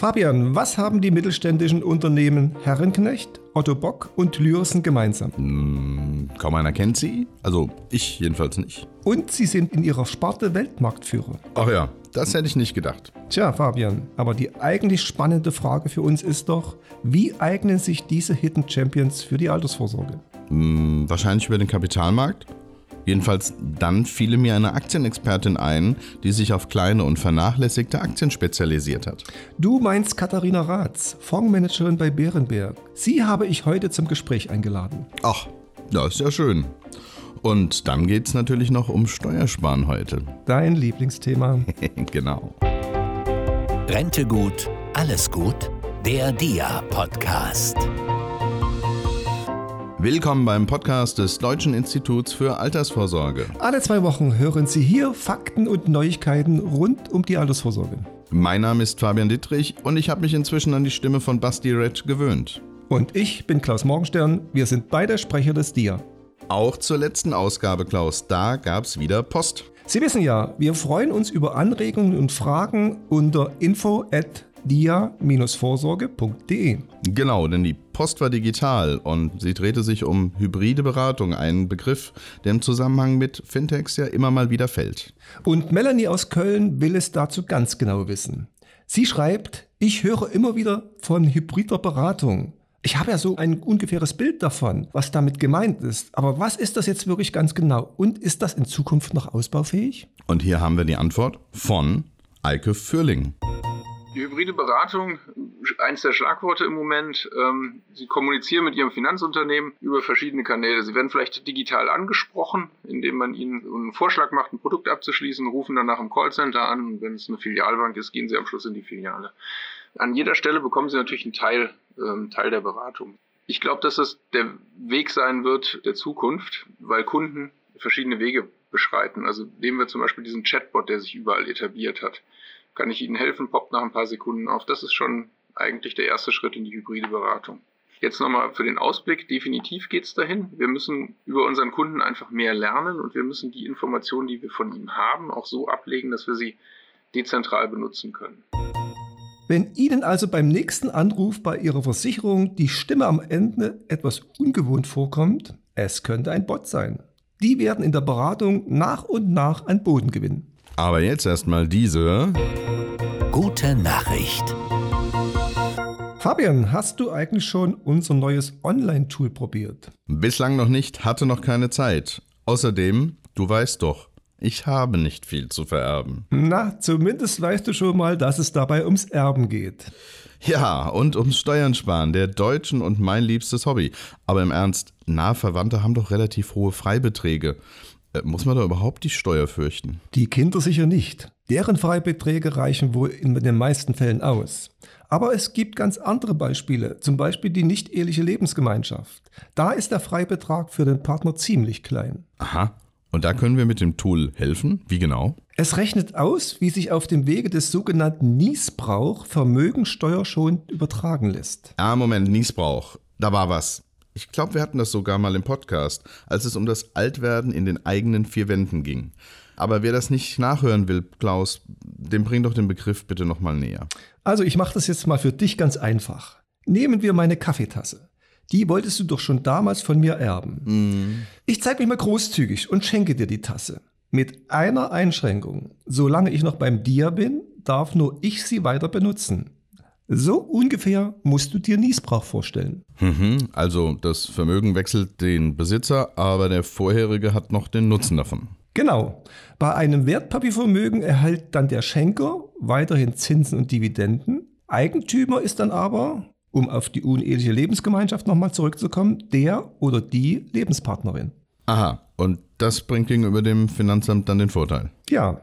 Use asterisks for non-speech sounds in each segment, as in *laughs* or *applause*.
Fabian, was haben die mittelständischen Unternehmen Herrenknecht, Otto Bock und Lürsen gemeinsam? Hm, kaum einer kennt sie. Also ich jedenfalls nicht. Und sie sind in ihrer Sparte Weltmarktführer. Ach ja, das hätte ich nicht gedacht. Tja, Fabian, aber die eigentlich spannende Frage für uns ist doch, wie eignen sich diese Hidden Champions für die Altersvorsorge? Hm, wahrscheinlich über den Kapitalmarkt. Jedenfalls dann fiele mir eine Aktienexpertin ein, die sich auf kleine und vernachlässigte Aktien spezialisiert hat. Du meinst Katharina Ratz, Fondsmanagerin bei Bärenberg. Sie habe ich heute zum Gespräch eingeladen. Ach, das ist ja schön. Und dann geht es natürlich noch um Steuersparen heute. Dein Lieblingsthema. *laughs* genau. Rente gut, alles gut. Der DIA-Podcast. Willkommen beim Podcast des Deutschen Instituts für Altersvorsorge. Alle zwei Wochen hören Sie hier Fakten und Neuigkeiten rund um die Altersvorsorge. Mein Name ist Fabian Dittrich und ich habe mich inzwischen an die Stimme von Basti Red gewöhnt. Und ich bin Klaus Morgenstern. Wir sind beide Sprecher des DIA. Auch zur letzten Ausgabe, Klaus, da gab es wieder Post. Sie wissen ja, wir freuen uns über Anregungen und Fragen unter info at dia-vorsorge.de. Genau, denn die Post war digital und sie drehte sich um hybride Beratung, ein Begriff, der im Zusammenhang mit Fintechs ja immer mal wieder fällt. Und Melanie aus Köln will es dazu ganz genau wissen. Sie schreibt, ich höre immer wieder von hybrider Beratung. Ich habe ja so ein ungefähres Bild davon, was damit gemeint ist. Aber was ist das jetzt wirklich ganz genau? Und ist das in Zukunft noch ausbaufähig? Und hier haben wir die Antwort von Eike Fürling. Die hybride Beratung, eins der Schlagworte im Moment. Ähm, Sie kommunizieren mit Ihrem Finanzunternehmen über verschiedene Kanäle. Sie werden vielleicht digital angesprochen, indem man Ihnen einen Vorschlag macht, ein Produkt abzuschließen, rufen danach im Callcenter an. Und wenn es eine Filialbank ist, gehen Sie am Schluss in die Filiale. An jeder Stelle bekommen Sie natürlich einen Teil, ähm, Teil der Beratung. Ich glaube, dass das der Weg sein wird der Zukunft, weil Kunden verschiedene Wege beschreiten. Also nehmen wir zum Beispiel diesen Chatbot, der sich überall etabliert hat kann ich Ihnen helfen, poppt nach ein paar Sekunden auf. Das ist schon eigentlich der erste Schritt in die hybride Beratung. Jetzt nochmal für den Ausblick, definitiv geht es dahin. Wir müssen über unseren Kunden einfach mehr lernen und wir müssen die Informationen, die wir von ihm haben, auch so ablegen, dass wir sie dezentral benutzen können. Wenn Ihnen also beim nächsten Anruf bei Ihrer Versicherung die Stimme am Ende etwas ungewohnt vorkommt, es könnte ein Bot sein. Die werden in der Beratung nach und nach an Boden gewinnen. Aber jetzt erstmal diese. Gute Nachricht. Fabian, hast du eigentlich schon unser neues Online-Tool probiert? Bislang noch nicht, hatte noch keine Zeit. Außerdem, du weißt doch, ich habe nicht viel zu vererben. Na, zumindest weißt du schon mal, dass es dabei ums Erben geht. Ja, und ums Steuern sparen, der Deutschen und mein liebstes Hobby. Aber im Ernst, nahe Verwandte haben doch relativ hohe Freibeträge. Äh, muss man da überhaupt die Steuer fürchten? Die Kinder sicher nicht. Deren Freibeträge reichen wohl in den meisten Fällen aus. Aber es gibt ganz andere Beispiele, zum Beispiel die nicht-eheliche Lebensgemeinschaft. Da ist der Freibetrag für den Partner ziemlich klein. Aha. Und da können wir mit dem Tool helfen? Wie genau? Es rechnet aus, wie sich auf dem Wege des sogenannten Niesbrauch vermögensteuerschonend übertragen lässt. Ah, Moment, Niesbrauch. Da war was. Ich glaube, wir hatten das sogar mal im Podcast, als es um das Altwerden in den eigenen vier Wänden ging. Aber wer das nicht nachhören will, Klaus, dem bring doch den Begriff bitte nochmal näher. Also ich mache das jetzt mal für dich ganz einfach. Nehmen wir meine Kaffeetasse. Die wolltest du doch schon damals von mir erben. Mm. Ich zeige mich mal großzügig und schenke dir die Tasse. Mit einer Einschränkung. Solange ich noch beim Dia bin, darf nur ich sie weiter benutzen. So ungefähr musst du dir Niesbrauch vorstellen. Mhm, also das Vermögen wechselt den Besitzer, aber der vorherige hat noch den Nutzen davon. Genau. Bei einem Wertpapiervermögen erhält dann der Schenker weiterhin Zinsen und Dividenden. Eigentümer ist dann aber, um auf die uneheliche Lebensgemeinschaft nochmal zurückzukommen, der oder die Lebenspartnerin. Aha, und das bringt gegenüber dem Finanzamt dann den Vorteil. Ja,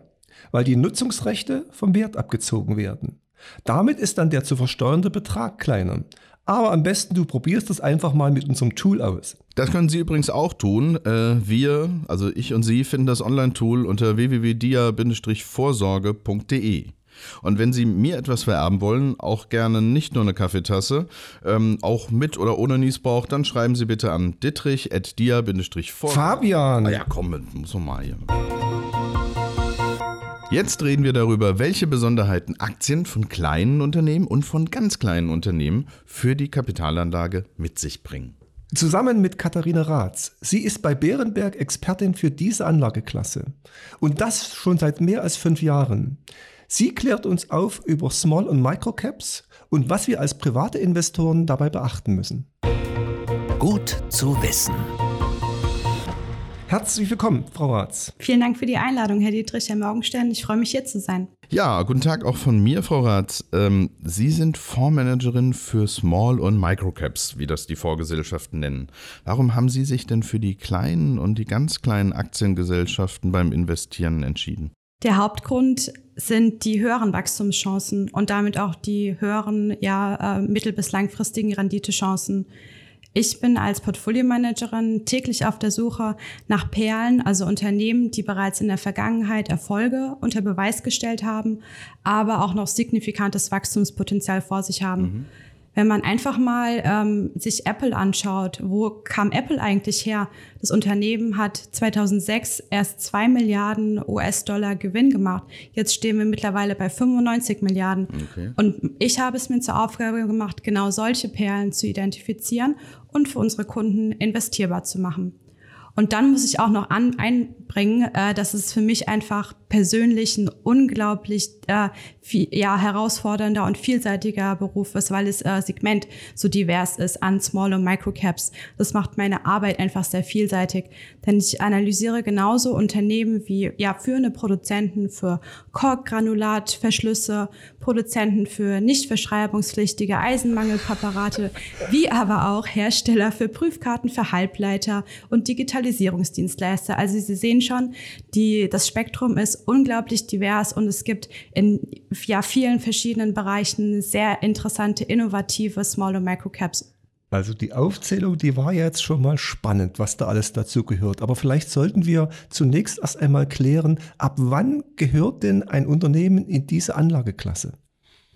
weil die Nutzungsrechte vom Wert abgezogen werden. Damit ist dann der zu versteuernde Betrag kleiner. Aber am besten du probierst das einfach mal mit unserem Tool aus. Das können Sie übrigens auch tun. Äh, wir, also ich und Sie, finden das Online-Tool unter www.dia-vorsorge.de. Und wenn Sie mir etwas vererben wollen, auch gerne nicht nur eine Kaffeetasse, ähm, auch mit oder ohne Niesbrauch, dann schreiben Sie bitte an dittrich.dia-vorsorge. Fabian! Ah ja, komm, muss man mal hier. Jetzt reden wir darüber, welche Besonderheiten Aktien von kleinen Unternehmen und von ganz kleinen Unternehmen für die Kapitalanlage mit sich bringen. Zusammen mit Katharina Raths. Sie ist bei Bärenberg Expertin für diese Anlageklasse. Und das schon seit mehr als fünf Jahren. Sie klärt uns auf über Small- und Microcaps und was wir als private Investoren dabei beachten müssen. Gut zu wissen. Herzlich willkommen, Frau Ratz. Vielen Dank für die Einladung, Herr Dietrich, Herr Morgenstern. Ich freue mich, hier zu sein. Ja, guten Tag auch von mir, Frau Rath. Ähm, Sie sind Fondsmanagerin für Small- und Microcaps, wie das die Vorgesellschaften nennen. Warum haben Sie sich denn für die kleinen und die ganz kleinen Aktiengesellschaften beim Investieren entschieden? Der Hauptgrund sind die höheren Wachstumschancen und damit auch die höheren ja, äh, mittel- bis langfristigen Renditechancen. Ich bin als Portfoliomanagerin täglich auf der Suche nach Perlen, also Unternehmen, die bereits in der Vergangenheit Erfolge unter Beweis gestellt haben, aber auch noch signifikantes Wachstumspotenzial vor sich haben. Mhm. Wenn man einfach mal ähm, sich Apple anschaut, wo kam Apple eigentlich her? Das Unternehmen hat 2006 erst zwei Milliarden US-Dollar Gewinn gemacht. Jetzt stehen wir mittlerweile bei 95 Milliarden. Okay. Und ich habe es mir zur Aufgabe gemacht, genau solche Perlen zu identifizieren und für unsere Kunden investierbar zu machen. Und dann muss ich auch noch an, einbringen, äh, dass es für mich einfach persönlich ein unglaublich äh, viel, ja, herausfordernder und vielseitiger Beruf ist, weil das äh, Segment so divers ist an Small- und Microcaps. Das macht meine Arbeit einfach sehr vielseitig, denn ich analysiere genauso Unternehmen wie ja, führende Produzenten für Korkgranulatverschlüsse, Produzenten für nicht verschreibungspflichtige Eisenmangelpräparate, wie aber auch Hersteller für Prüfkarten für Halbleiter und Digitalisierungsdienstleister. Also Sie sehen schon, die, das Spektrum ist unglaublich divers und es gibt in ja, vielen verschiedenen Bereichen sehr interessante, innovative Small- und Microcaps. Also die Aufzählung, die war jetzt schon mal spannend, was da alles dazu gehört. Aber vielleicht sollten wir zunächst erst einmal klären, ab wann gehört denn ein Unternehmen in diese Anlageklasse?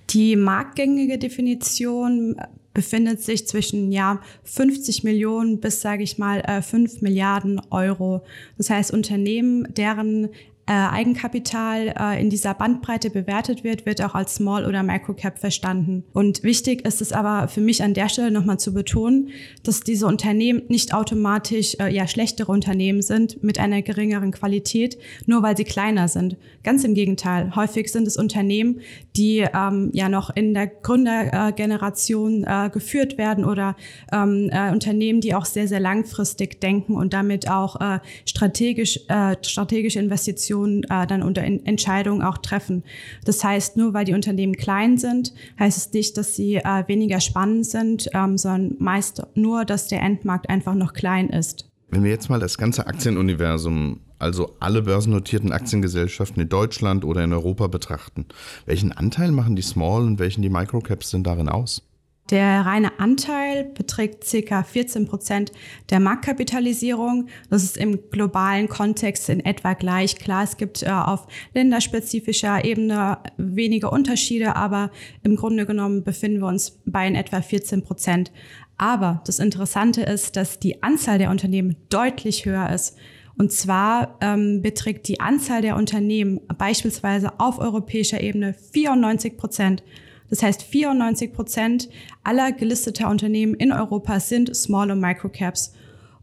Die marktgängige Definition befindet sich zwischen ja 50 Millionen bis sage ich mal 5 äh, Milliarden Euro. Das heißt Unternehmen, deren äh, Eigenkapital äh, in dieser Bandbreite bewertet wird, wird auch als Small oder Microcap verstanden. Und wichtig ist es aber für mich an der Stelle nochmal zu betonen, dass diese Unternehmen nicht automatisch äh, ja schlechtere Unternehmen sind mit einer geringeren Qualität, nur weil sie kleiner sind. Ganz im Gegenteil. Häufig sind es Unternehmen, die ähm, ja noch in der Gründergeneration äh, geführt werden oder ähm, äh, Unternehmen, die auch sehr, sehr langfristig denken und damit auch äh, strategisch, äh, strategische Investitionen Position äh, dann unter Entscheidungen auch treffen. Das heißt, nur weil die Unternehmen klein sind, heißt es nicht, dass sie äh, weniger spannend sind, ähm, sondern meist nur, dass der Endmarkt einfach noch klein ist. Wenn wir jetzt mal das ganze Aktienuniversum, also alle börsennotierten Aktiengesellschaften in Deutschland oder in Europa betrachten, welchen Anteil machen die Small und welchen die Microcaps denn darin aus? Der reine Anteil beträgt ca. 14 Prozent der Marktkapitalisierung. Das ist im globalen Kontext in etwa gleich. Klar, es gibt äh, auf länderspezifischer Ebene wenige Unterschiede, aber im Grunde genommen befinden wir uns bei in etwa 14 Prozent. Aber das Interessante ist, dass die Anzahl der Unternehmen deutlich höher ist. Und zwar ähm, beträgt die Anzahl der Unternehmen beispielsweise auf europäischer Ebene 94 Prozent. Das heißt, 94 Prozent aller gelisteter Unternehmen in Europa sind Small- und Microcaps.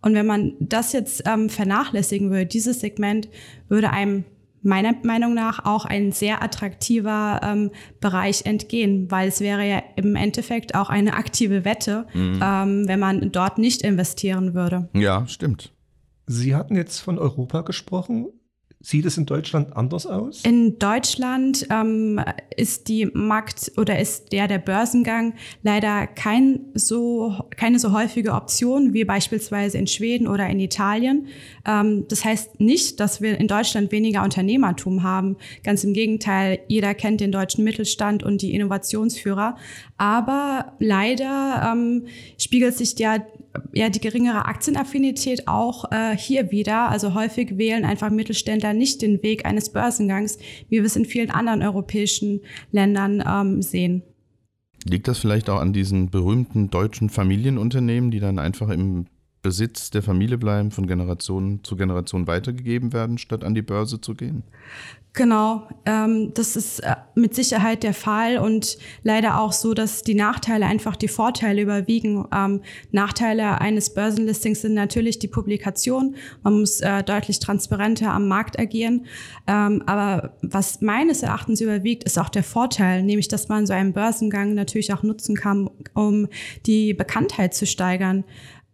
Und wenn man das jetzt ähm, vernachlässigen würde, dieses Segment, würde einem meiner Meinung nach auch ein sehr attraktiver ähm, Bereich entgehen, weil es wäre ja im Endeffekt auch eine aktive Wette, mhm. ähm, wenn man dort nicht investieren würde. Ja, stimmt. Sie hatten jetzt von Europa gesprochen. Sieht es in Deutschland anders aus? In Deutschland ähm, ist die Markt oder ist der der Börsengang leider kein so, keine so häufige Option wie beispielsweise in Schweden oder in Italien. Ähm, das heißt nicht, dass wir in Deutschland weniger Unternehmertum haben. Ganz im Gegenteil, jeder kennt den deutschen Mittelstand und die Innovationsführer. Aber leider ähm, spiegelt sich der ja die geringere Aktienaffinität auch äh, hier wieder. Also häufig wählen einfach Mittelständler nicht den Weg eines Börsengangs, wie wir es in vielen anderen europäischen Ländern ähm, sehen. Liegt das vielleicht auch an diesen berühmten deutschen Familienunternehmen, die dann einfach im Besitz der Familie bleiben, von Generation zu Generation weitergegeben werden, statt an die Börse zu gehen? Genau, ähm, das ist äh, mit Sicherheit der Fall und leider auch so, dass die Nachteile einfach die Vorteile überwiegen. Ähm, Nachteile eines Börsenlistings sind natürlich die Publikation. Man muss äh, deutlich transparenter am Markt agieren. Ähm, aber was meines Erachtens überwiegt, ist auch der Vorteil, nämlich dass man so einen Börsengang natürlich auch nutzen kann, um die Bekanntheit zu steigern.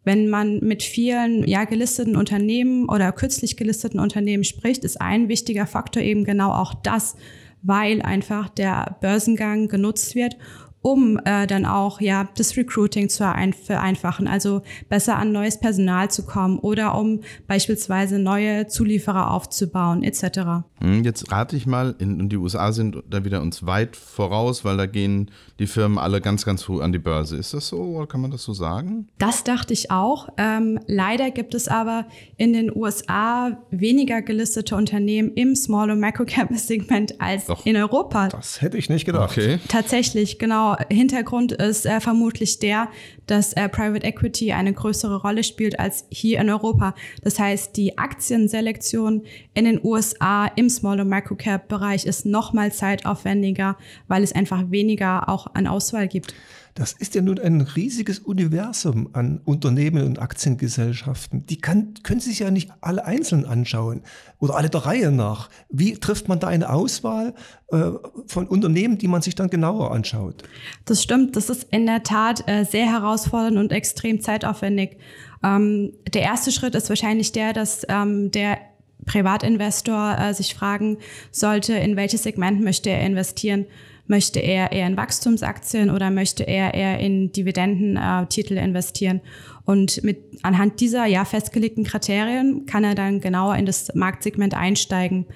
Wenn man mit vielen ja gelisteten Unternehmen oder kürzlich gelisteten Unternehmen spricht, ist ein wichtiger Faktor eben genau auch das, weil einfach der Börsengang genutzt wird, um äh, dann auch ja das Recruiting zu vereinfachen, also besser an neues Personal zu kommen oder um beispielsweise neue Zulieferer aufzubauen etc. Hm, jetzt rate ich mal, in, die USA sind da wieder uns weit voraus, weil da gehen die Firmen alle ganz, ganz früh an die Börse. Ist das so oder kann man das so sagen? Das dachte ich auch. Ähm, leider gibt es aber in den USA weniger gelistete Unternehmen im Small- und Microcap-Segment als Doch, in Europa. Das hätte ich nicht gedacht. Okay. Tatsächlich, genau. Hintergrund ist äh, vermutlich der, dass äh, Private Equity eine größere Rolle spielt als hier in Europa. Das heißt, die Aktienselektion in den USA im Small- und Microcap-Bereich ist noch mal zeitaufwendiger, weil es einfach weniger auch an Auswahl gibt. Das ist ja nun ein riesiges Universum an Unternehmen und Aktiengesellschaften. Die kann, können sich ja nicht alle einzeln anschauen oder alle der Reihe nach. Wie trifft man da eine Auswahl äh, von Unternehmen, die man sich dann genauer anschaut? Das stimmt. Das ist in der Tat äh, sehr herausfordernd und extrem zeitaufwendig. Ähm, der erste Schritt ist wahrscheinlich der, dass ähm, der Privatinvestor äh, sich fragen sollte, in welches Segment möchte er investieren. Möchte er eher in Wachstumsaktien oder möchte er eher in Dividendentitel äh, investieren? Und mit anhand dieser ja festgelegten Kriterien kann er dann genauer in das Marktsegment einsteigen.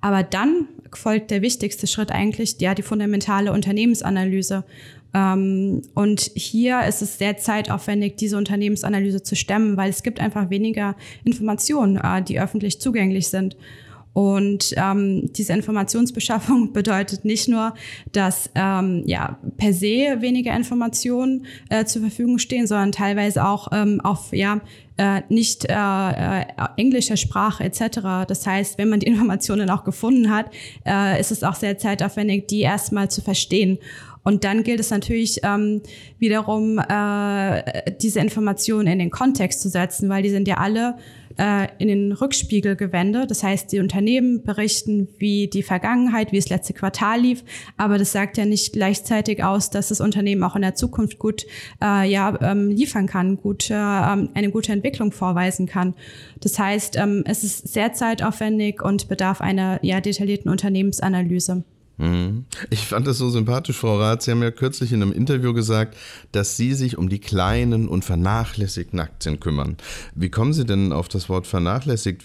Aber dann folgt der wichtigste Schritt eigentlich, ja, die fundamentale Unternehmensanalyse. Ähm, und hier ist es sehr zeitaufwendig, diese Unternehmensanalyse zu stemmen, weil es gibt einfach weniger Informationen, äh, die öffentlich zugänglich sind. Und ähm, diese Informationsbeschaffung *laughs* bedeutet nicht nur, dass ähm, ja, per se weniger Informationen äh, zur Verfügung stehen, sondern teilweise auch ähm, auf ja, äh, nicht äh, äh, englischer Sprache etc. Das heißt, wenn man die *laughs* Informationen auch gefunden hat, äh, ist es auch sehr zeitaufwendig, die erstmal zu verstehen. Und dann gilt es natürlich ähm, wiederum, äh, diese Informationen in den Kontext zu setzen, weil die sind ja alle äh, in den Rückspiegel gewendet. Das heißt, die Unternehmen berichten, wie die Vergangenheit, wie das letzte Quartal lief, aber das sagt ja nicht gleichzeitig aus, dass das Unternehmen auch in der Zukunft gut äh, ja, ähm, liefern kann, gut, äh, ähm, eine gute Entwicklung vorweisen kann. Das heißt, ähm, es ist sehr zeitaufwendig und bedarf einer ja, detaillierten Unternehmensanalyse. Mhm. Ich fand das so sympathisch, Frau Rath. Sie haben ja kürzlich in einem Interview gesagt, dass Sie sich um die kleinen und vernachlässigten Aktien kümmern. Wie kommen Sie denn auf das Wort vernachlässigt?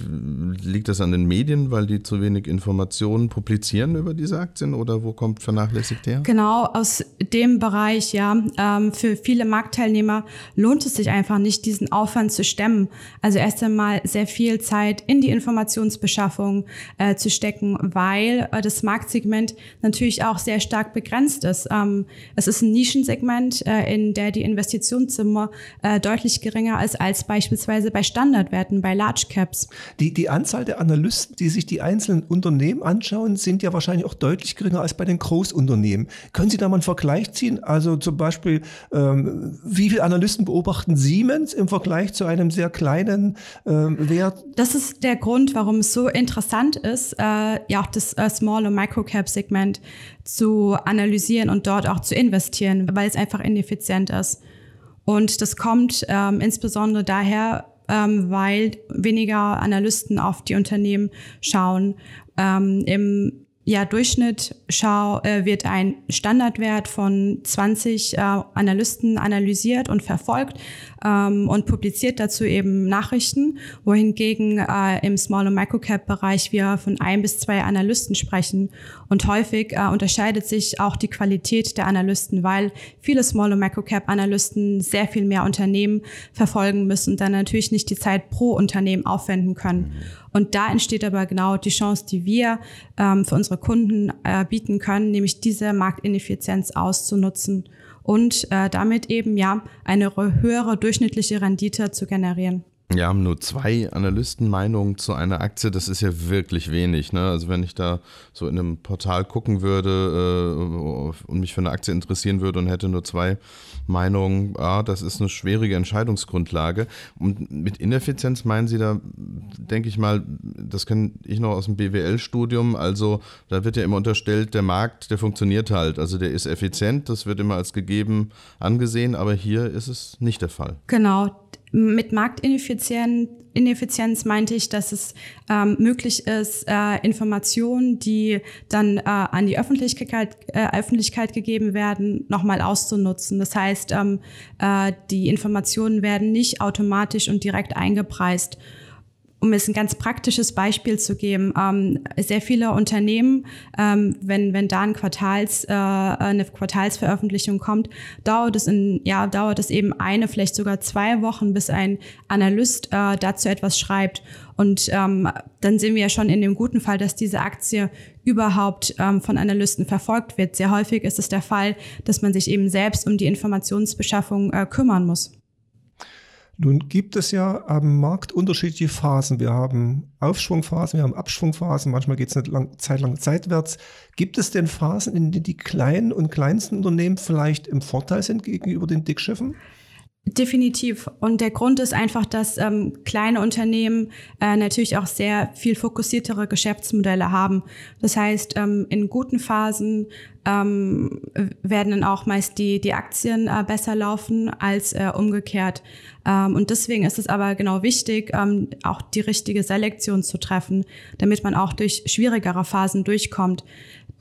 Liegt das an den Medien, weil die zu wenig Informationen publizieren über diese Aktien oder wo kommt vernachlässigt her? Genau, aus dem Bereich, ja. Ähm, für viele Marktteilnehmer lohnt es sich einfach nicht, diesen Aufwand zu stemmen. Also erst einmal sehr viel Zeit in die Informationsbeschaffung äh, zu stecken, weil äh, das Marktsegment natürlich auch sehr stark begrenzt ist. Ähm, es ist ein Nischensegment, äh, in der die Investitionssumme äh, deutlich geringer ist als beispielsweise bei Standardwerten, bei Large Caps. Die, die Anzahl der Analysten, die sich die einzelnen Unternehmen anschauen, sind ja wahrscheinlich auch deutlich geringer als bei den Großunternehmen. Können Sie da mal einen Vergleich ziehen? Also zum Beispiel, ähm, wie viele Analysten beobachten Siemens im Vergleich zu einem sehr kleinen ähm, Wert? Das ist der Grund, warum es so interessant ist, äh, ja auch das äh, Small- und Microcap-Segment Segment zu analysieren und dort auch zu investieren, weil es einfach ineffizient ist. Und das kommt ähm, insbesondere daher, ähm, weil weniger Analysten auf die Unternehmen schauen. Ähm, Im ja, Durchschnitt schau, äh, wird ein Standardwert von 20 äh, Analysten analysiert und verfolgt ähm, und publiziert dazu eben Nachrichten, wohingegen äh, im Small- und Microcap-Bereich wir von ein bis zwei Analysten sprechen. Und häufig äh, unterscheidet sich auch die Qualität der Analysten, weil viele Small- und Microcap-Analysten sehr viel mehr Unternehmen verfolgen müssen und dann natürlich nicht die Zeit pro Unternehmen aufwenden können. Und da entsteht aber genau die Chance, die wir ähm, für unsere Kunden äh, bieten können, nämlich diese Marktineffizienz auszunutzen und äh, damit eben ja eine höhere durchschnittliche Rendite zu generieren. Ja, haben nur zwei Analystenmeinungen zu einer Aktie, das ist ja wirklich wenig. Ne? Also wenn ich da so in einem Portal gucken würde äh, und mich für eine Aktie interessieren würde und hätte nur zwei Meinungen, ah, das ist eine schwierige Entscheidungsgrundlage. Und mit Ineffizienz meinen Sie da, denke ich mal, das kenne ich noch aus dem BWL-Studium, also da wird ja immer unterstellt, der Markt, der funktioniert halt, also der ist effizient, das wird immer als gegeben angesehen, aber hier ist es nicht der Fall. Genau, mit Marktineffizienz Ineffizienz meinte ich, dass es ähm, möglich ist, äh, Informationen, die dann äh, an die Öffentlichkeit, äh, Öffentlichkeit gegeben werden, nochmal auszunutzen. Das heißt, ähm, äh, die Informationen werden nicht automatisch und direkt eingepreist um es ein ganz praktisches Beispiel zu geben, ähm, sehr viele Unternehmen, ähm, wenn, wenn da ein Quartals, äh, eine Quartalsveröffentlichung kommt, dauert es in, ja, dauert es eben eine, vielleicht sogar zwei Wochen, bis ein Analyst äh, dazu etwas schreibt. Und ähm, dann sehen wir ja schon in dem guten Fall, dass diese Aktie überhaupt ähm, von Analysten verfolgt wird. Sehr häufig ist es der Fall, dass man sich eben selbst um die Informationsbeschaffung äh, kümmern muss. Nun gibt es ja am Markt unterschiedliche Phasen. Wir haben Aufschwungphasen, wir haben Abschwungphasen, manchmal geht es eine lang, Zeit lang seitwärts. Gibt es denn Phasen, in denen die kleinen und kleinsten Unternehmen vielleicht im Vorteil sind gegenüber den Dickschiffen? Definitiv. Und der Grund ist einfach, dass ähm, kleine Unternehmen äh, natürlich auch sehr viel fokussiertere Geschäftsmodelle haben. Das heißt, ähm, in guten Phasen ähm, werden dann auch meist die, die Aktien äh, besser laufen als äh, umgekehrt. Ähm, und deswegen ist es aber genau wichtig, ähm, auch die richtige Selektion zu treffen, damit man auch durch schwierigere Phasen durchkommt.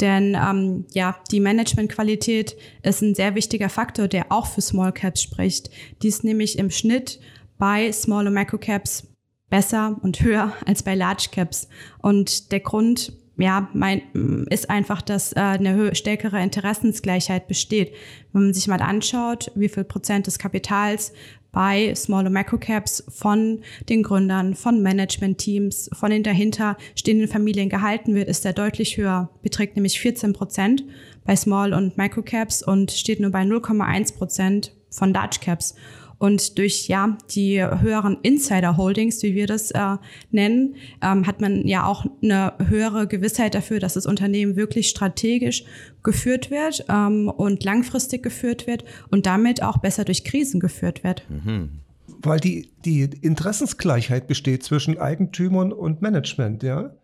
Denn ähm, ja, die Managementqualität ist ein sehr wichtiger Faktor, der auch für Small Caps spricht. Die ist nämlich im Schnitt bei Small und Micro Caps besser und höher als bei Large Caps. Und der Grund ja, mein, ist einfach, dass äh, eine stärkere Interessensgleichheit besteht. Wenn man sich mal anschaut, wie viel Prozent des Kapitals bei Small- und Microcaps von den Gründern, von Management-Teams, von den dahinter stehenden Familien gehalten wird, ist er deutlich höher, beträgt nämlich 14 Prozent bei Small- und Microcaps und steht nur bei 0,1 Prozent von Large Caps. Und durch ja die höheren Insider-Holdings, wie wir das äh, nennen, ähm, hat man ja auch eine höhere Gewissheit dafür, dass das Unternehmen wirklich strategisch geführt wird ähm, und langfristig geführt wird und damit auch besser durch Krisen geführt wird. Mhm. Weil die, die Interessensgleichheit besteht zwischen Eigentümern und Management, ja?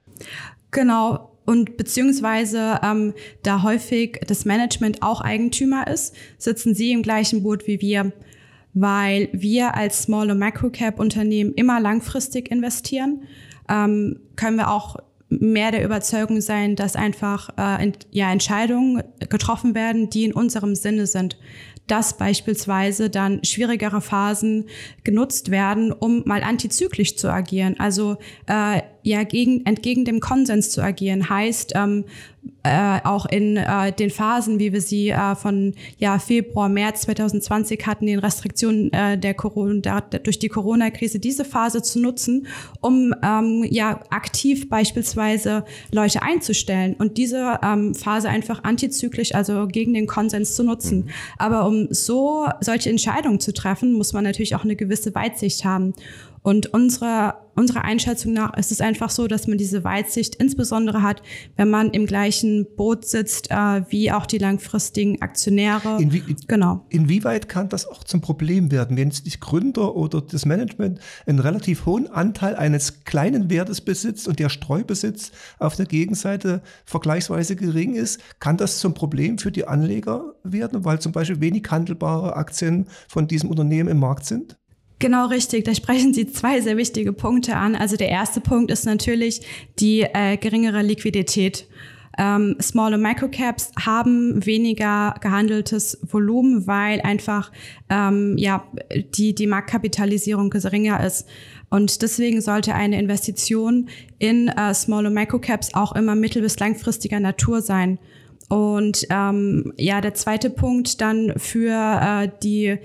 Genau, und beziehungsweise ähm, da häufig das Management auch Eigentümer ist, sitzen sie im gleichen Boot wie wir weil wir als Small- und Microcap-Unternehmen immer langfristig investieren, ähm, können wir auch mehr der Überzeugung sein, dass einfach äh, ja, Entscheidungen getroffen werden, die in unserem Sinne sind. Dass beispielsweise dann schwierigere Phasen genutzt werden, um mal antizyklisch zu agieren. Also äh, ja gegen, entgegen dem Konsens zu agieren. Heißt ähm, äh, auch in äh, den Phasen, wie wir sie äh, von ja, Februar, März 2020 hatten, den Restriktionen äh, der Corona, der, durch die Corona-Krise, diese Phase zu nutzen, um ähm, ja aktiv beispielsweise Leute einzustellen und diese ähm, Phase einfach antizyklisch, also gegen den Konsens zu nutzen. Mhm. Aber um so solche Entscheidungen zu treffen, muss man natürlich auch eine gewisse Weitsicht haben. Und unsere, unserer Einschätzung nach ist es einfach so, dass man diese Weitsicht insbesondere hat, wenn man im gleichen Boot sitzt äh, wie auch die langfristigen Aktionäre. Inwie genau. Inwieweit kann das auch zum Problem werden, wenn jetzt die Gründer oder das Management einen relativ hohen Anteil eines kleinen Wertes besitzt und der Streubesitz auf der Gegenseite vergleichsweise gering ist? Kann das zum Problem für die Anleger werden, weil zum Beispiel wenig handelbare Aktien von diesem Unternehmen im Markt sind? Genau richtig, da sprechen Sie zwei sehr wichtige Punkte an. Also der erste Punkt ist natürlich die äh, geringere Liquidität. Ähm, Small- und Microcaps haben weniger gehandeltes Volumen, weil einfach ähm, ja, die, die Marktkapitalisierung geringer ist. Und deswegen sollte eine Investition in äh, Small- und Microcaps auch immer mittel- bis langfristiger Natur sein. Und ähm, ja, der zweite Punkt dann für äh, die,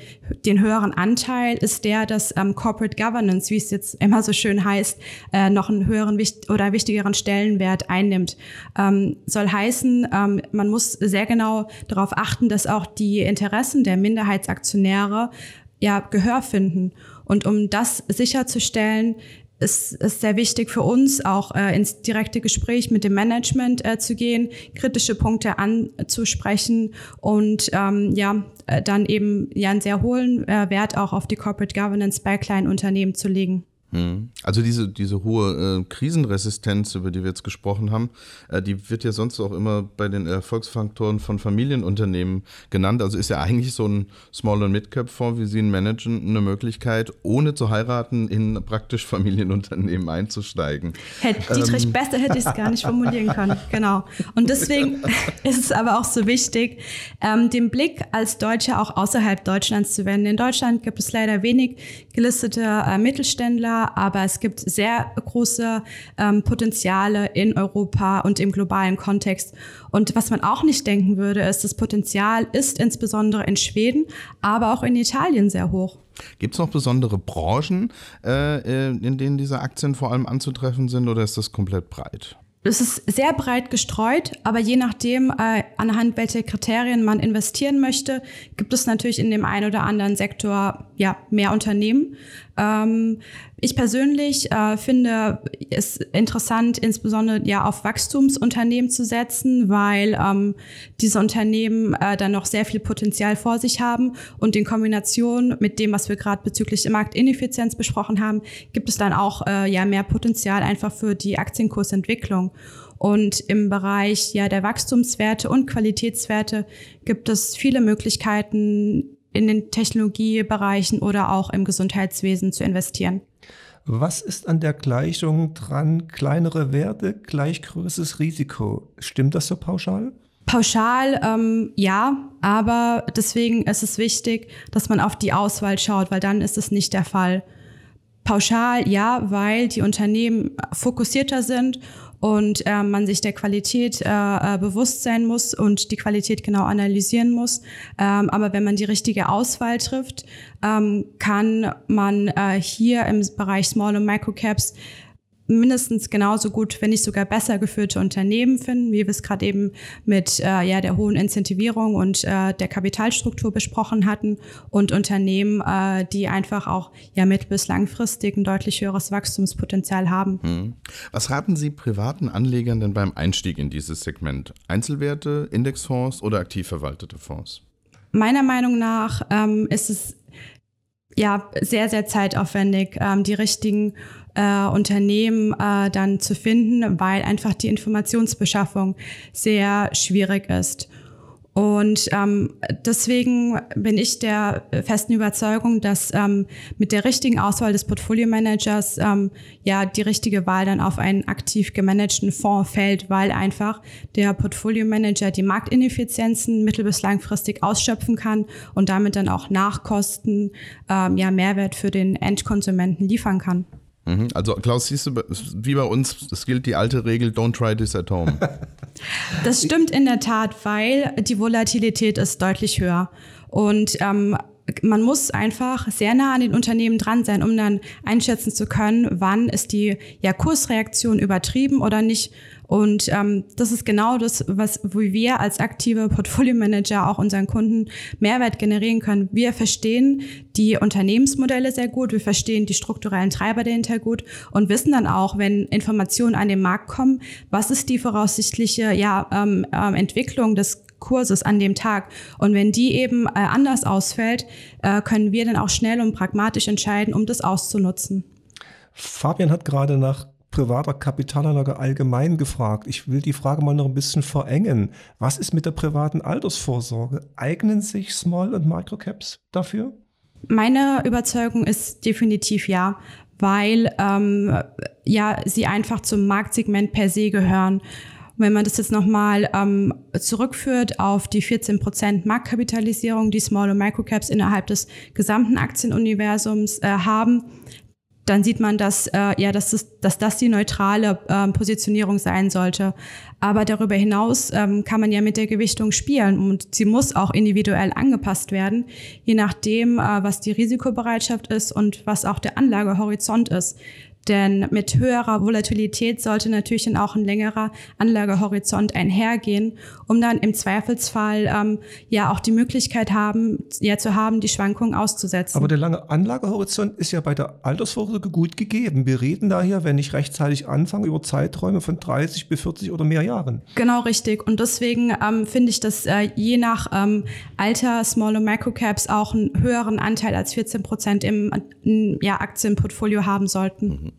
den höheren Anteil ist der, dass ähm, Corporate Governance, wie es jetzt immer so schön heißt, äh, noch einen höheren oder wichtigeren Stellenwert einnimmt. Ähm, soll heißen, ähm, man muss sehr genau darauf achten, dass auch die Interessen der Minderheitsaktionäre ja Gehör finden. Und um das sicherzustellen, ist, ist sehr wichtig für uns, auch äh, ins direkte Gespräch mit dem Management äh, zu gehen, kritische Punkte anzusprechen und ähm, ja, äh, dann eben ja einen sehr hohen äh, Wert auch auf die Corporate Governance bei kleinen Unternehmen zu legen. Hm. Also diese, diese hohe äh, Krisenresistenz, über die wir jetzt gesprochen haben, äh, die wird ja sonst auch immer bei den Erfolgsfaktoren von Familienunternehmen genannt. Also ist ja eigentlich so ein Small- und Mid-Cap-Fonds, wie Sie ihn managen, eine Möglichkeit, ohne zu heiraten, in praktisch Familienunternehmen einzusteigen. Herr Dietrich, ähm. besser hätte ich es gar nicht formulieren können. Genau. Und deswegen *laughs* ist es aber auch so wichtig, ähm, den Blick als Deutscher auch außerhalb Deutschlands zu wenden. In Deutschland gibt es leider wenig gelistete äh, Mittelständler, aber es gibt sehr große ähm, Potenziale in Europa und im globalen Kontext. Und was man auch nicht denken würde, ist, das Potenzial ist insbesondere in Schweden, aber auch in Italien sehr hoch. Gibt es noch besondere Branchen, äh, äh, in denen diese Aktien vor allem anzutreffen sind, oder ist das komplett breit? Es ist sehr breit gestreut, aber je nachdem, äh, anhand welcher Kriterien man investieren möchte, gibt es natürlich in dem einen oder anderen Sektor ja mehr Unternehmen. Ähm, ich persönlich äh, finde es interessant, insbesondere ja auf Wachstumsunternehmen zu setzen, weil ähm, diese Unternehmen äh, dann noch sehr viel Potenzial vor sich haben und in Kombination mit dem, was wir gerade bezüglich Marktineffizienz besprochen haben, gibt es dann auch äh, ja mehr Potenzial einfach für die Aktienkursentwicklung. Und im Bereich ja der Wachstumswerte und Qualitätswerte gibt es viele Möglichkeiten in den Technologiebereichen oder auch im Gesundheitswesen zu investieren. Was ist an der Gleichung dran? Kleinere Werte gleich größeres Risiko. Stimmt das so pauschal? Pauschal ähm, ja, aber deswegen ist es wichtig, dass man auf die Auswahl schaut, weil dann ist es nicht der Fall. Pauschal ja, weil die Unternehmen fokussierter sind und äh, man sich der Qualität äh, äh, bewusst sein muss und die Qualität genau analysieren muss. Ähm, aber wenn man die richtige Auswahl trifft, ähm, kann man äh, hier im Bereich Small und Micro Caps mindestens genauso gut, wenn nicht sogar besser geführte Unternehmen finden, wie wir es gerade eben mit äh, ja, der hohen Incentivierung und äh, der Kapitalstruktur besprochen hatten und Unternehmen, äh, die einfach auch ja mittel- bis langfristig ein deutlich höheres Wachstumspotenzial haben. Hm. Was raten Sie privaten Anlegern denn beim Einstieg in dieses Segment? Einzelwerte, Indexfonds oder aktiv verwaltete Fonds? Meiner Meinung nach ähm, ist es ja sehr, sehr zeitaufwendig, ähm, die richtigen äh, Unternehmen äh, dann zu finden, weil einfach die Informationsbeschaffung sehr schwierig ist. Und ähm, deswegen bin ich der festen Überzeugung, dass ähm, mit der richtigen Auswahl des Portfolio-Managers ähm, ja die richtige Wahl dann auf einen aktiv gemanagten Fonds fällt, weil einfach der Portfolio-Manager die Marktineffizienzen mittel- bis langfristig ausschöpfen kann und damit dann auch Nachkosten ähm, ja Mehrwert für den Endkonsumenten liefern kann. Mhm. Also Klaus, siehst du, wie bei uns, es gilt die alte Regel, don't try this at home. *laughs* Das stimmt in der Tat, weil die Volatilität ist deutlich höher. Und ähm, man muss einfach sehr nah an den Unternehmen dran sein, um dann einschätzen zu können, wann ist die ja, Kursreaktion übertrieben oder nicht und ähm, das ist genau das, was wo wir als aktive Portfolio-Manager auch unseren Kunden Mehrwert generieren können. Wir verstehen die Unternehmensmodelle sehr gut, wir verstehen die strukturellen Treiber dahinter gut und wissen dann auch, wenn Informationen an den Markt kommen, was ist die voraussichtliche ja, ähm, äh, Entwicklung des Kurses an dem Tag. Und wenn die eben äh, anders ausfällt, äh, können wir dann auch schnell und pragmatisch entscheiden, um das auszunutzen. Fabian hat gerade nach privater Kapitalanlage allgemein gefragt. Ich will die Frage mal noch ein bisschen verengen. Was ist mit der privaten Altersvorsorge? Eignen sich Small- und Microcaps dafür? Meine Überzeugung ist definitiv ja, weil ähm, ja sie einfach zum Marktsegment per se gehören. Wenn man das jetzt nochmal ähm, zurückführt auf die 14% Marktkapitalisierung, die Small- und Microcaps innerhalb des gesamten Aktienuniversums äh, haben, dann sieht man, dass, äh, ja, dass, es, dass das die neutrale äh, Positionierung sein sollte. Aber darüber hinaus ähm, kann man ja mit der Gewichtung spielen und sie muss auch individuell angepasst werden, je nachdem, äh, was die Risikobereitschaft ist und was auch der Anlagehorizont ist. Denn mit höherer Volatilität sollte natürlich dann auch ein längerer Anlagehorizont einhergehen, um dann im Zweifelsfall ähm, ja auch die Möglichkeit haben, ja zu haben, die Schwankungen auszusetzen. Aber der lange Anlagehorizont ist ja bei der Altersvorsorge gut gegeben. Wir reden da hier, wenn ich rechtzeitig anfange, über Zeiträume von 30 bis 40 oder mehr Jahren. Genau richtig. Und deswegen ähm, finde ich, dass äh, je nach ähm, Alter Small- und Microcaps auch einen höheren Anteil als 14 Prozent im ja, Aktienportfolio haben sollten. Mhm.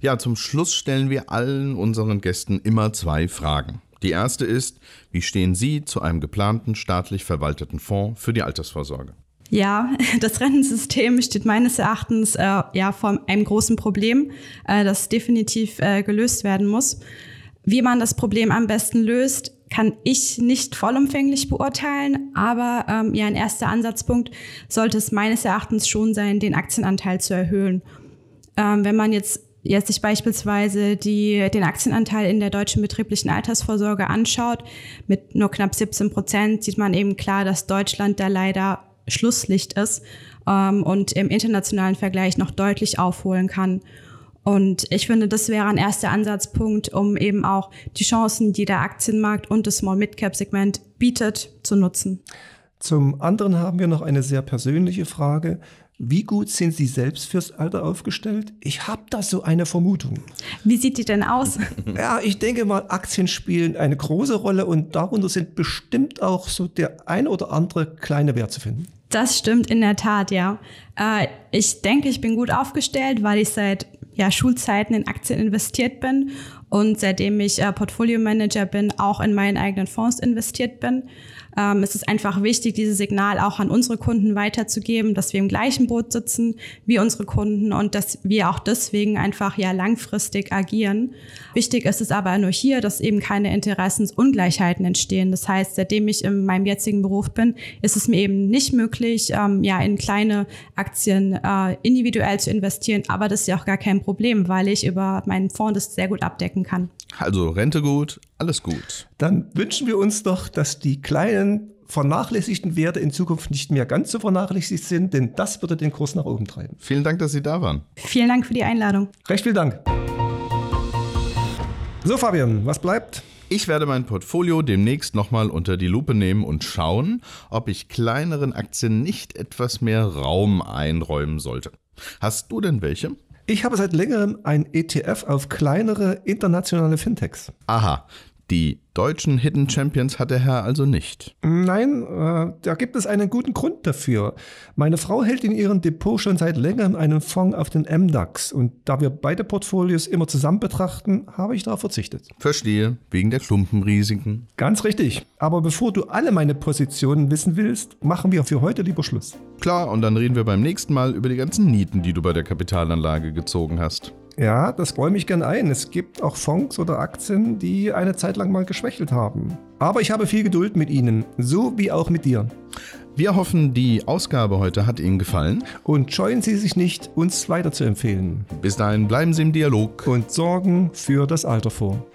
Ja, zum Schluss stellen wir allen unseren Gästen immer zwei Fragen. Die erste ist, wie stehen Sie zu einem geplanten staatlich verwalteten Fonds für die Altersvorsorge? Ja, das Rentensystem steht meines Erachtens äh, ja vor einem großen Problem, äh, das definitiv äh, gelöst werden muss. Wie man das Problem am besten löst, kann ich nicht vollumfänglich beurteilen, aber ähm, ja, ein erster Ansatzpunkt sollte es meines Erachtens schon sein, den Aktienanteil zu erhöhen. Ähm, wenn man jetzt jetzt sich beispielsweise die, den Aktienanteil in der deutschen betrieblichen Altersvorsorge anschaut, mit nur knapp 17 Prozent, sieht man eben klar, dass Deutschland da leider Schlusslicht ist ähm, und im internationalen Vergleich noch deutlich aufholen kann. Und ich finde, das wäre ein erster Ansatzpunkt, um eben auch die Chancen, die der Aktienmarkt und das Small-Mid-Cap-Segment bietet, zu nutzen. Zum anderen haben wir noch eine sehr persönliche Frage. Wie gut sind Sie selbst fürs Alter aufgestellt? Ich habe da so eine Vermutung. Wie sieht die denn aus? *laughs* Ja, ich denke mal, Aktien spielen eine große Rolle und darunter sind bestimmt auch so der ein oder andere kleine Wert zu finden. Das stimmt in der Tat, ja. Äh, ich denke, ich bin gut aufgestellt, weil ich seit ja, Schulzeiten in Aktien investiert bin und seitdem ich äh, Portfolio Manager bin, auch in meinen eigenen Fonds investiert bin. Ähm, es ist einfach wichtig, dieses Signal auch an unsere Kunden weiterzugeben, dass wir im gleichen Boot sitzen wie unsere Kunden und dass wir auch deswegen einfach ja langfristig agieren. Wichtig ist es aber nur hier, dass eben keine Interessensungleichheiten entstehen. Das heißt, seitdem ich in meinem jetzigen Beruf bin, ist es mir eben nicht möglich, ähm, ja in kleine Aktien äh, individuell zu investieren. Aber das ist ja auch gar kein Problem, weil ich über meinen Fonds das sehr gut abdecken kann. Also Rente gut, alles gut. Dann wünschen wir uns doch, dass die kleinen vernachlässigten Werte in Zukunft nicht mehr ganz so vernachlässigt sind, denn das würde den Kurs nach oben treiben. Vielen Dank, dass Sie da waren. Vielen Dank für die Einladung. Recht vielen Dank. So, Fabian, was bleibt? Ich werde mein Portfolio demnächst nochmal unter die Lupe nehmen und schauen, ob ich kleineren Aktien nicht etwas mehr Raum einräumen sollte. Hast du denn welche? Ich habe seit längerem ein ETF auf kleinere internationale Fintechs. Aha, die deutschen Hidden Champions hat der Herr also nicht. Nein, äh, da gibt es einen guten Grund dafür. Meine Frau hält in ihrem Depot schon seit längerem einen Fonds auf den MDAX und da wir beide Portfolios immer zusammen betrachten, habe ich darauf verzichtet. Verstehe, wegen der Klumpenrisiken. Ganz richtig. Aber bevor du alle meine Positionen wissen willst, machen wir für heute lieber Schluss. Klar, und dann reden wir beim nächsten Mal über die ganzen Nieten, die du bei der Kapitalanlage gezogen hast. Ja, das räume ich gern ein. Es gibt auch Fonds oder Aktien, die eine Zeit lang mal geschwächelt haben. Aber ich habe viel Geduld mit Ihnen, so wie auch mit dir. Wir hoffen, die Ausgabe heute hat Ihnen gefallen. Und scheuen Sie sich nicht, uns weiterzuempfehlen. Bis dahin bleiben Sie im Dialog. Und sorgen für das Alter vor.